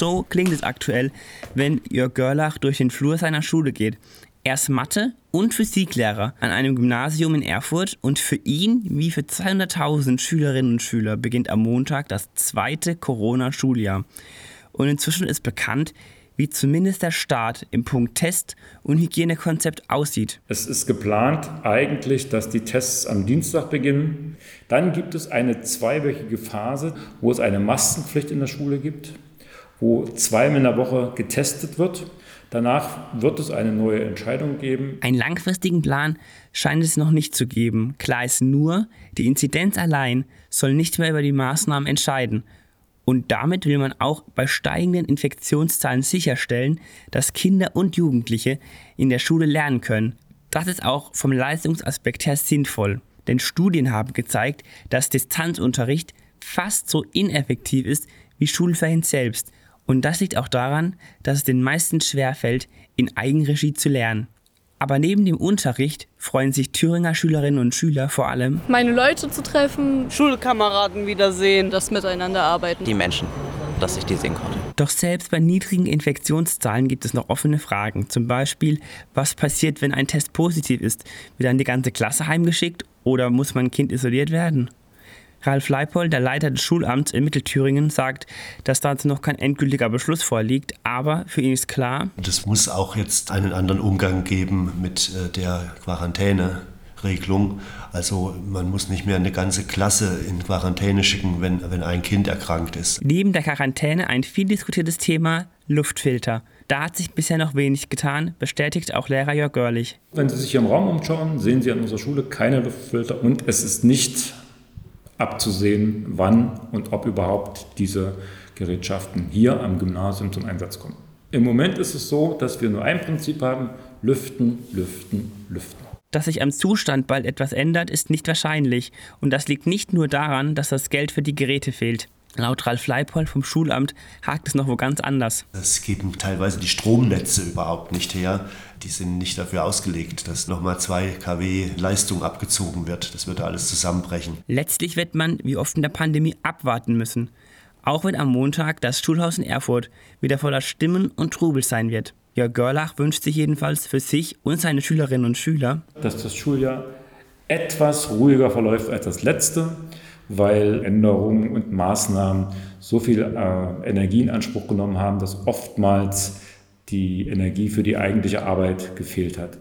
So klingt es aktuell, wenn Jörg Görlach durch den Flur seiner Schule geht. Er ist Mathe- und Physiklehrer an einem Gymnasium in Erfurt und für ihn, wie für 200.000 Schülerinnen und Schüler, beginnt am Montag das zweite Corona-Schuljahr. Und inzwischen ist bekannt, wie zumindest der Start im Punkt Test und Hygienekonzept aussieht. Es ist geplant eigentlich, dass die Tests am Dienstag beginnen. Dann gibt es eine zweiwöchige Phase, wo es eine Maskenpflicht in der Schule gibt, wo zweimal in der Woche getestet wird. Danach wird es eine neue Entscheidung geben. Einen langfristigen Plan scheint es noch nicht zu geben. Klar ist nur, die Inzidenz allein soll nicht mehr über die Maßnahmen entscheiden. Und damit will man auch bei steigenden Infektionszahlen sicherstellen, dass Kinder und Jugendliche in der Schule lernen können. Das ist auch vom Leistungsaspekt her sinnvoll. Denn Studien haben gezeigt, dass Distanzunterricht fast so ineffektiv ist wie Schulferien selbst. Und das liegt auch daran, dass es den meisten schwerfällt, in Eigenregie zu lernen. Aber neben dem Unterricht freuen sich Thüringer Schülerinnen und Schüler vor allem, meine Leute zu treffen, Schulkameraden wiedersehen, das Miteinander arbeiten. Die Menschen, dass ich die sehen konnte. Doch selbst bei niedrigen Infektionszahlen gibt es noch offene Fragen. Zum Beispiel, was passiert, wenn ein Test positiv ist? Wird dann die ganze Klasse heimgeschickt oder muss mein Kind isoliert werden? Ralf Leipold, der Leiter des Schulamts in Mittelthüringen, sagt, dass dazu noch kein endgültiger Beschluss vorliegt, aber für ihn ist klar, es muss auch jetzt einen anderen Umgang geben mit äh, der Quarantäneregelung. Also man muss nicht mehr eine ganze Klasse in Quarantäne schicken, wenn, wenn ein Kind erkrankt ist. Neben der Quarantäne ein viel diskutiertes Thema Luftfilter. Da hat sich bisher noch wenig getan, bestätigt auch Lehrer Jörg Görlich. Wenn Sie sich hier im Raum umschauen, sehen Sie an unserer Schule keine Luftfilter und es ist nicht abzusehen, wann und ob überhaupt diese Gerätschaften hier am Gymnasium zum Einsatz kommen. Im Moment ist es so, dass wir nur ein Prinzip haben, lüften, lüften, lüften. Dass sich am Zustand bald etwas ändert, ist nicht wahrscheinlich. Und das liegt nicht nur daran, dass das Geld für die Geräte fehlt. Laut Ralf Leipold vom Schulamt hakt es noch wo ganz anders. Es geben teilweise die Stromnetze überhaupt nicht her. Die sind nicht dafür ausgelegt, dass nochmal 2 kW Leistung abgezogen wird. Das würde alles zusammenbrechen. Letztlich wird man, wie oft in der Pandemie, abwarten müssen. Auch wenn am Montag das Schulhaus in Erfurt wieder voller Stimmen und Trubel sein wird. Jörg Görlach wünscht sich jedenfalls für sich und seine Schülerinnen und Schüler, dass das Schuljahr etwas ruhiger verläuft als das letzte weil Änderungen und Maßnahmen so viel äh, Energie in Anspruch genommen haben, dass oftmals die Energie für die eigentliche Arbeit gefehlt hat.